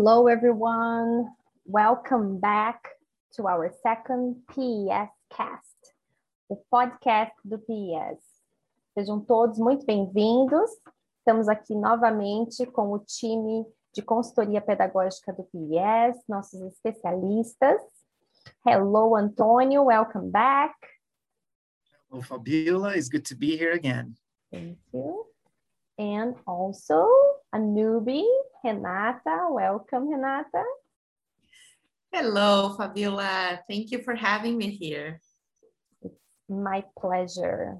Hello, everyone. Welcome back to our second PES Cast, o podcast do PES. Sejam todos muito bem-vindos. Estamos aqui novamente com o time de consultoria pedagógica do PES, nossos especialistas. Hello, Antônio. Welcome back. Hello, Fabiola. It's good to be here again. Thank you. And also a newbie, Renata. Welcome, Renata. Hello, Fabiola. Thank you for having me here. It's my pleasure.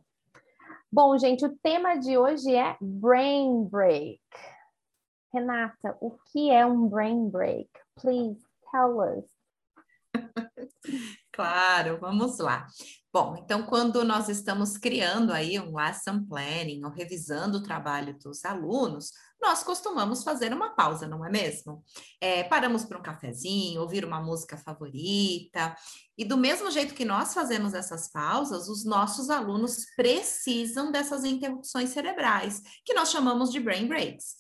Bom, gente, o tema de hoje é brain break. Renata, o que é um brain break? Please tell us. claro, vamos lá. Bom, então quando nós estamos criando aí um lesson planning ou revisando o trabalho dos alunos, nós costumamos fazer uma pausa, não é mesmo? É, paramos para um cafezinho, ouvir uma música favorita, e do mesmo jeito que nós fazemos essas pausas, os nossos alunos precisam dessas interrupções cerebrais, que nós chamamos de brain breaks.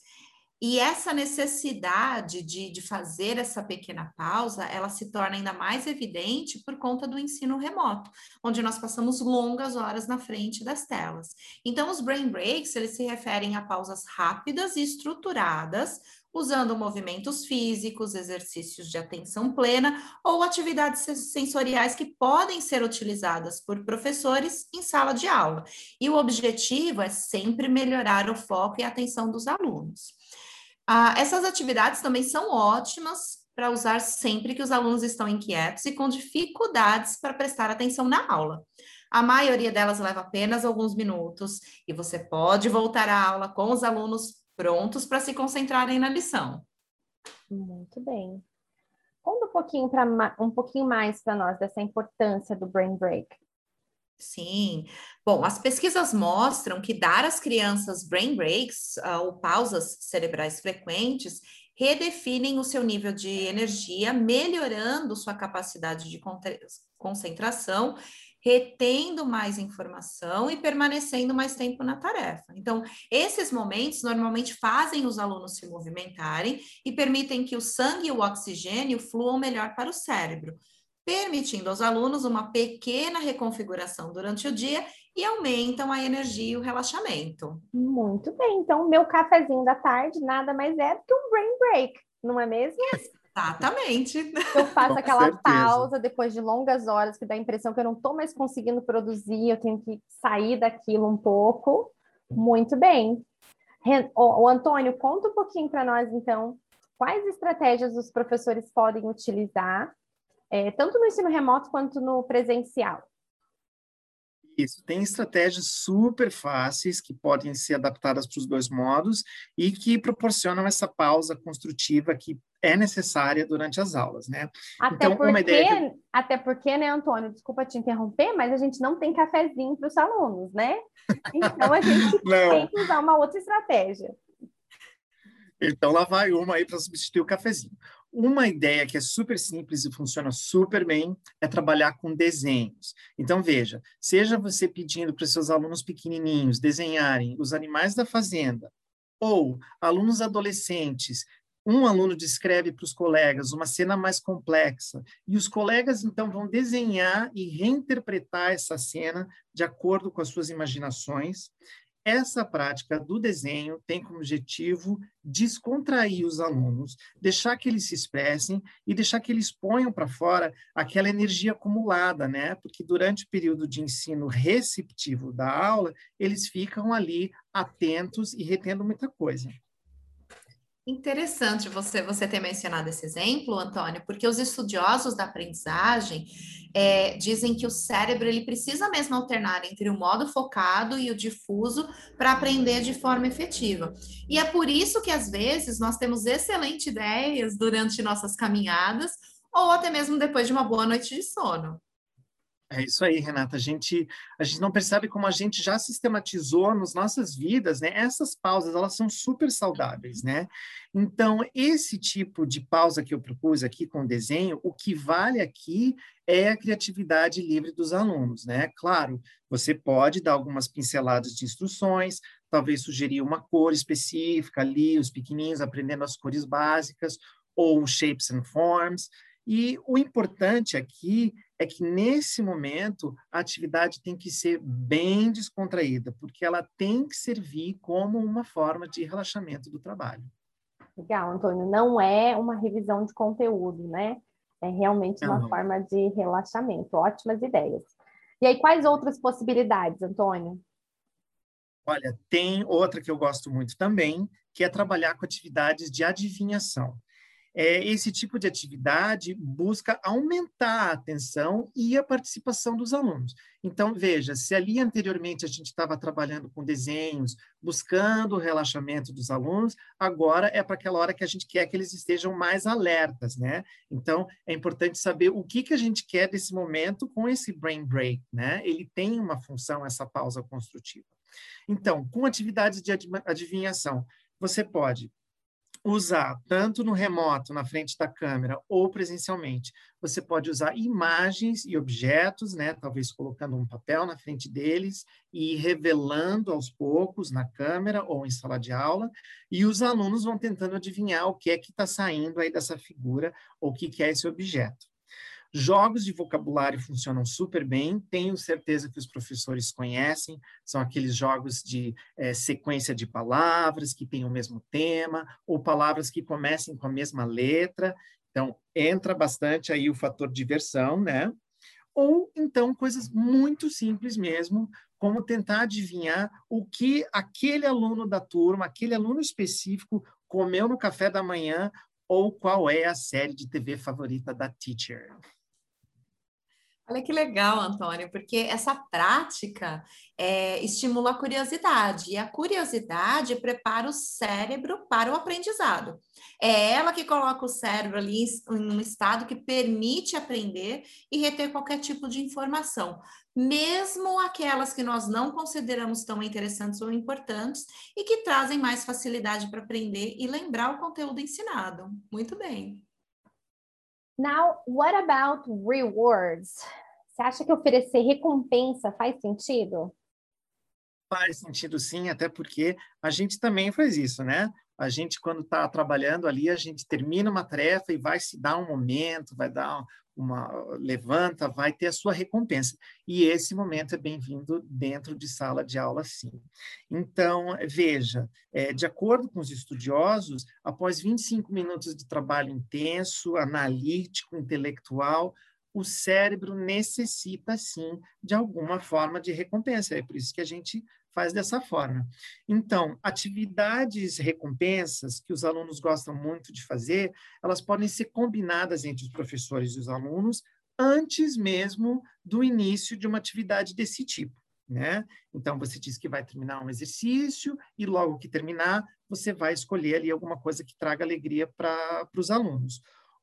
E essa necessidade de, de fazer essa pequena pausa, ela se torna ainda mais evidente por conta do ensino remoto, onde nós passamos longas horas na frente das telas. Então, os brain breaks, eles se referem a pausas rápidas e estruturadas, usando movimentos físicos, exercícios de atenção plena ou atividades sensoriais que podem ser utilizadas por professores em sala de aula. E o objetivo é sempre melhorar o foco e a atenção dos alunos. Ah, essas atividades também são ótimas para usar sempre que os alunos estão inquietos e com dificuldades para prestar atenção na aula. A maioria delas leva apenas alguns minutos e você pode voltar à aula com os alunos prontos para se concentrarem na lição. Muito bem. Conta um pouquinho, pra, um pouquinho mais para nós dessa importância do brain break. Sim. Bom, as pesquisas mostram que dar às crianças brain breaks uh, ou pausas cerebrais frequentes redefinem o seu nível de energia, melhorando sua capacidade de concentração, retendo mais informação e permanecendo mais tempo na tarefa. Então, esses momentos normalmente fazem os alunos se movimentarem e permitem que o sangue e o oxigênio fluam melhor para o cérebro permitindo aos alunos uma pequena reconfiguração durante o dia e aumentam a energia e o relaxamento. Muito bem, então meu cafezinho da tarde nada mais é do que um brain break, não é mesmo? Exatamente. Eu faço Com aquela certeza. pausa depois de longas horas que dá a impressão que eu não estou mais conseguindo produzir, eu tenho que sair daquilo um pouco. Muito bem. O, Antônio, conta um pouquinho para nós, então, quais estratégias os professores podem utilizar é, tanto no ensino remoto quanto no presencial? Isso, tem estratégias super fáceis que podem ser adaptadas para os dois modos e que proporcionam essa pausa construtiva que é necessária durante as aulas, né? Até então, porque, uma ideia que... até porque, né, Antônio, desculpa te interromper, mas a gente não tem cafezinho para os alunos, né? Então a gente tem que usar uma outra estratégia. Então lá vai uma aí para substituir o cafezinho. Uma ideia que é super simples e funciona super bem é trabalhar com desenhos. Então, veja, seja você pedindo para seus alunos pequenininhos desenharem os animais da fazenda, ou alunos adolescentes um aluno descreve para os colegas uma cena mais complexa e os colegas então vão desenhar e reinterpretar essa cena de acordo com as suas imaginações. Essa prática do desenho tem como objetivo descontrair os alunos, deixar que eles se expressem e deixar que eles ponham para fora aquela energia acumulada, né? Porque durante o período de ensino receptivo da aula, eles ficam ali atentos e retendo muita coisa. Interessante você, você ter mencionado esse exemplo, Antônio, porque os estudiosos da aprendizagem é, dizem que o cérebro ele precisa mesmo alternar entre o modo focado e o difuso para aprender de forma efetiva. E é por isso que, às vezes, nós temos excelentes ideias durante nossas caminhadas ou até mesmo depois de uma boa noite de sono. É isso aí, Renata. A gente, a gente não percebe como a gente já sistematizou nas nossas vidas, né? Essas pausas, elas são super saudáveis, né? Então, esse tipo de pausa que eu propus aqui com o desenho, o que vale aqui é a criatividade livre dos alunos, né? Claro, você pode dar algumas pinceladas de instruções, talvez sugerir uma cor específica ali, os pequenininhos aprendendo as cores básicas, ou Shapes and Forms. E o importante aqui é que, nesse momento, a atividade tem que ser bem descontraída, porque ela tem que servir como uma forma de relaxamento do trabalho. Legal, Antônio. Não é uma revisão de conteúdo, né? É realmente uma Não. forma de relaxamento. Ótimas ideias. E aí, quais outras possibilidades, Antônio? Olha, tem outra que eu gosto muito também, que é trabalhar com atividades de adivinhação é, esse tipo de atividade busca aumentar a atenção e a participação dos alunos. Então, veja, se ali anteriormente a gente estava trabalhando com desenhos, buscando o relaxamento dos alunos, agora é para aquela hora que a gente quer que eles estejam mais alertas, né? Então, é importante saber o que, que a gente quer desse momento com esse brain break, né? Ele tem uma função, essa pausa construtiva. Então, com atividades de adivinhação, você pode usar tanto no remoto, na frente da câmera, ou presencialmente. Você pode usar imagens e objetos, né? Talvez colocando um papel na frente deles e revelando aos poucos na câmera ou em sala de aula, e os alunos vão tentando adivinhar o que é que está saindo aí dessa figura ou o que, que é esse objeto. Jogos de vocabulário funcionam super bem, tenho certeza que os professores conhecem, são aqueles jogos de é, sequência de palavras que têm o mesmo tema, ou palavras que comecem com a mesma letra. Então, entra bastante aí o fator diversão, né? Ou então coisas muito simples mesmo, como tentar adivinhar o que aquele aluno da turma, aquele aluno específico comeu no café da manhã ou qual é a série de TV favorita da teacher. Olha que legal, Antônio, porque essa prática é, estimula a curiosidade, e a curiosidade prepara o cérebro para o aprendizado. É ela que coloca o cérebro ali em um estado que permite aprender e reter qualquer tipo de informação, mesmo aquelas que nós não consideramos tão interessantes ou importantes e que trazem mais facilidade para aprender e lembrar o conteúdo ensinado. Muito bem. Now, what about rewards? Você acha que oferecer recompensa faz sentido? Faz sentido sim, até porque a gente também faz isso, né? A gente, quando está trabalhando ali, a gente termina uma tarefa e vai se dar um momento, vai dar uma. levanta, vai ter a sua recompensa. E esse momento é bem-vindo dentro de sala de aula, sim. Então, veja, é, de acordo com os estudiosos, após 25 minutos de trabalho intenso, analítico, intelectual, o cérebro necessita, sim, de alguma forma de recompensa. É por isso que a gente faz dessa forma. Então, atividades recompensas que os alunos gostam muito de fazer, elas podem ser combinadas entre os professores e os alunos antes mesmo do início de uma atividade desse tipo. Né? Então, você diz que vai terminar um exercício e logo que terminar, você vai escolher ali alguma coisa que traga alegria para os alunos.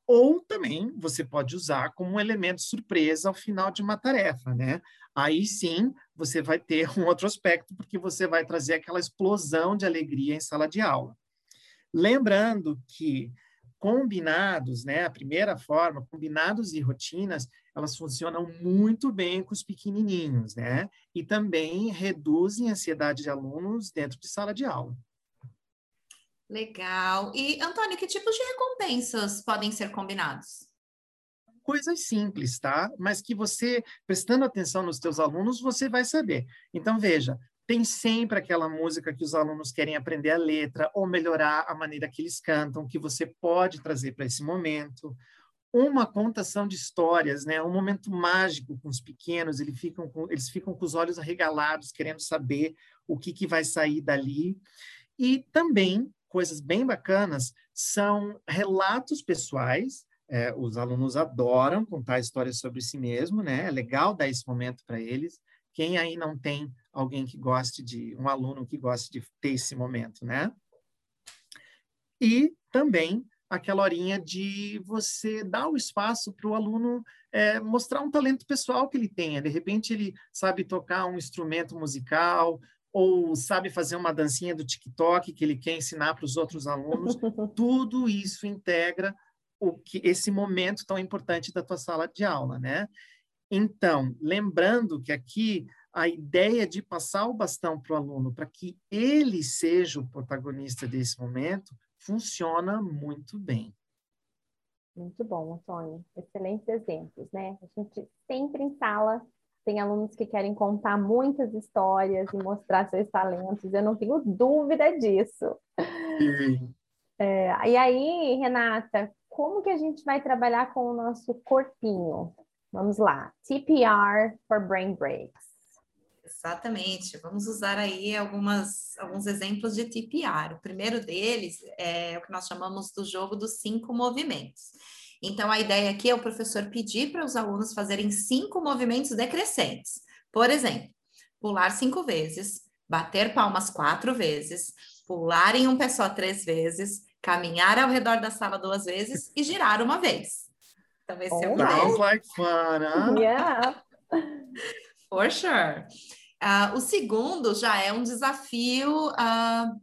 Ou também você pode usar como um elemento surpresa ao final de uma tarefa, né? Aí sim você vai ter um outro aspecto, porque você vai trazer aquela explosão de alegria em sala de aula. Lembrando que combinados, né, a primeira forma, combinados e rotinas, elas funcionam muito bem com os pequenininhos, né? E também reduzem a ansiedade de alunos dentro de sala de aula. Legal. E, Antônio, que tipos de recompensas podem ser combinados? Coisas simples, tá? Mas que você, prestando atenção nos teus alunos, você vai saber. Então, veja, tem sempre aquela música que os alunos querem aprender a letra ou melhorar a maneira que eles cantam, que você pode trazer para esse momento. Uma contação de histórias, né? Um momento mágico com os pequenos, eles ficam com, eles ficam com os olhos arregalados, querendo saber o que, que vai sair dali. E também coisas bem bacanas são relatos pessoais. É, os alunos adoram contar histórias sobre si mesmo, né? É legal dar esse momento para eles. Quem aí não tem alguém que goste de, um aluno que goste de ter esse momento, né? E também aquela horinha de você dar o espaço para o aluno é, mostrar um talento pessoal que ele tenha. De repente, ele sabe tocar um instrumento musical, ou sabe fazer uma dancinha do TikTok que ele quer ensinar para os outros alunos, tudo isso integra o que esse momento tão importante da tua sala de aula, né? Então, lembrando que aqui a ideia de passar o bastão para o aluno para que ele seja o protagonista desse momento funciona muito bem. Muito bom, Antônio. Excelentes exemplos, né? A gente sempre em sala tem alunos que querem contar muitas histórias e mostrar seus talentos. Eu não tenho dúvida disso. Sim. É, e aí, Renata, como que a gente vai trabalhar com o nosso corpinho? Vamos lá. TPR for brain breaks. Exatamente. Vamos usar aí algumas, alguns exemplos de TPR. O primeiro deles é o que nós chamamos do jogo dos cinco movimentos. Então, a ideia aqui é o professor pedir para os alunos fazerem cinco movimentos decrescentes. Por exemplo, pular cinco vezes, bater palmas quatro vezes, pular em um pé só três vezes, caminhar ao redor da sala duas vezes e girar uma vez. Talvez seja um Sounds like fun, huh? Yeah. For sure. Uh, o segundo já é um desafio uh,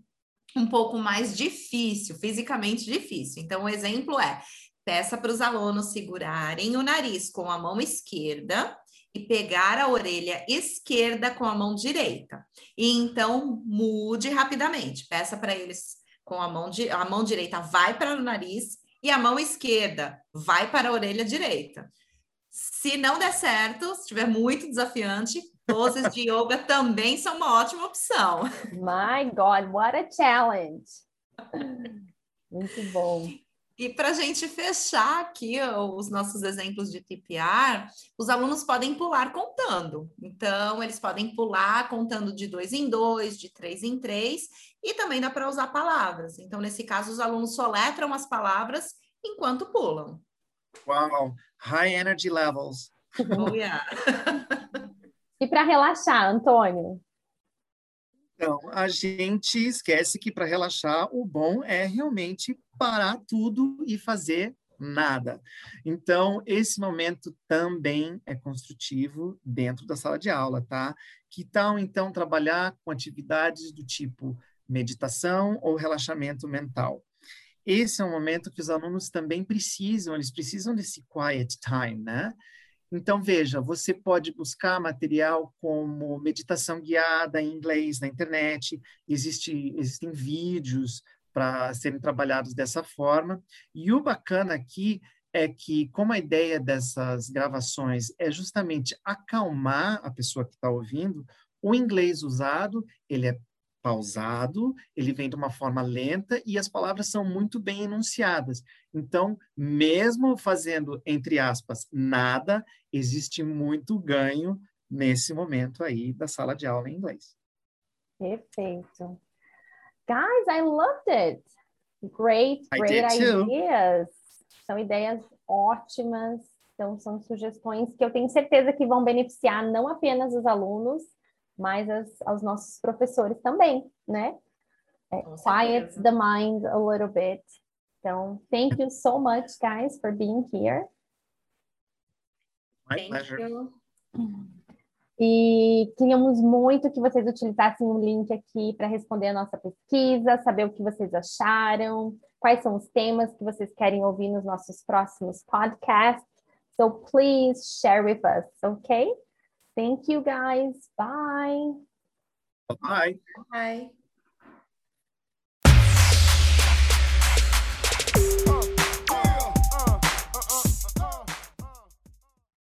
um pouco mais difícil, fisicamente difícil. Então, o exemplo é Peça para os alunos segurarem o nariz com a mão esquerda e pegar a orelha esquerda com a mão direita. E então mude rapidamente. Peça para eles com a mão a mão direita vai para o nariz e a mão esquerda vai para a orelha direita. Se não der certo, se estiver muito desafiante, poses de yoga também são uma ótima opção. My God, what a challenge! Muito bom. E para a gente fechar aqui os nossos exemplos de TPR, os alunos podem pular contando. Então, eles podem pular contando de dois em dois, de três em três, e também dá para usar palavras. Então, nesse caso, os alunos soletram as palavras enquanto pulam. Wow, high energy levels. Oh, yeah. e para relaxar, Antônio? Então, a gente esquece que para relaxar, o bom é realmente parar tudo e fazer nada. Então, esse momento também é construtivo dentro da sala de aula, tá? Que tal, então, trabalhar com atividades do tipo meditação ou relaxamento mental? Esse é um momento que os alunos também precisam, eles precisam desse quiet time, né? Então, veja, você pode buscar material como meditação guiada em inglês na internet, existe, existem vídeos para serem trabalhados dessa forma. E o bacana aqui é que, como a ideia dessas gravações é justamente acalmar a pessoa que está ouvindo, o inglês usado, ele é pausado, ele vem de uma forma lenta e as palavras são muito bem enunciadas. Então, mesmo fazendo, entre aspas, nada, existe muito ganho nesse momento aí da sala de aula em inglês. Perfeito. Guys, I loved it. Great, great ideas. São ideias ótimas. Então, são sugestões que eu tenho certeza que vão beneficiar não apenas os alunos, mas as, aos nossos professores também, né? É, quiet the mind a little bit. Então, thank you so much, guys, for being here. My thank pleasure. You. E queríamos muito que vocês utilizassem o link aqui para responder a nossa pesquisa, saber o que vocês acharam, quais são os temas que vocês querem ouvir nos nossos próximos podcasts. So please share with us, okay? Thank you guys. Bye. Bye. Bye.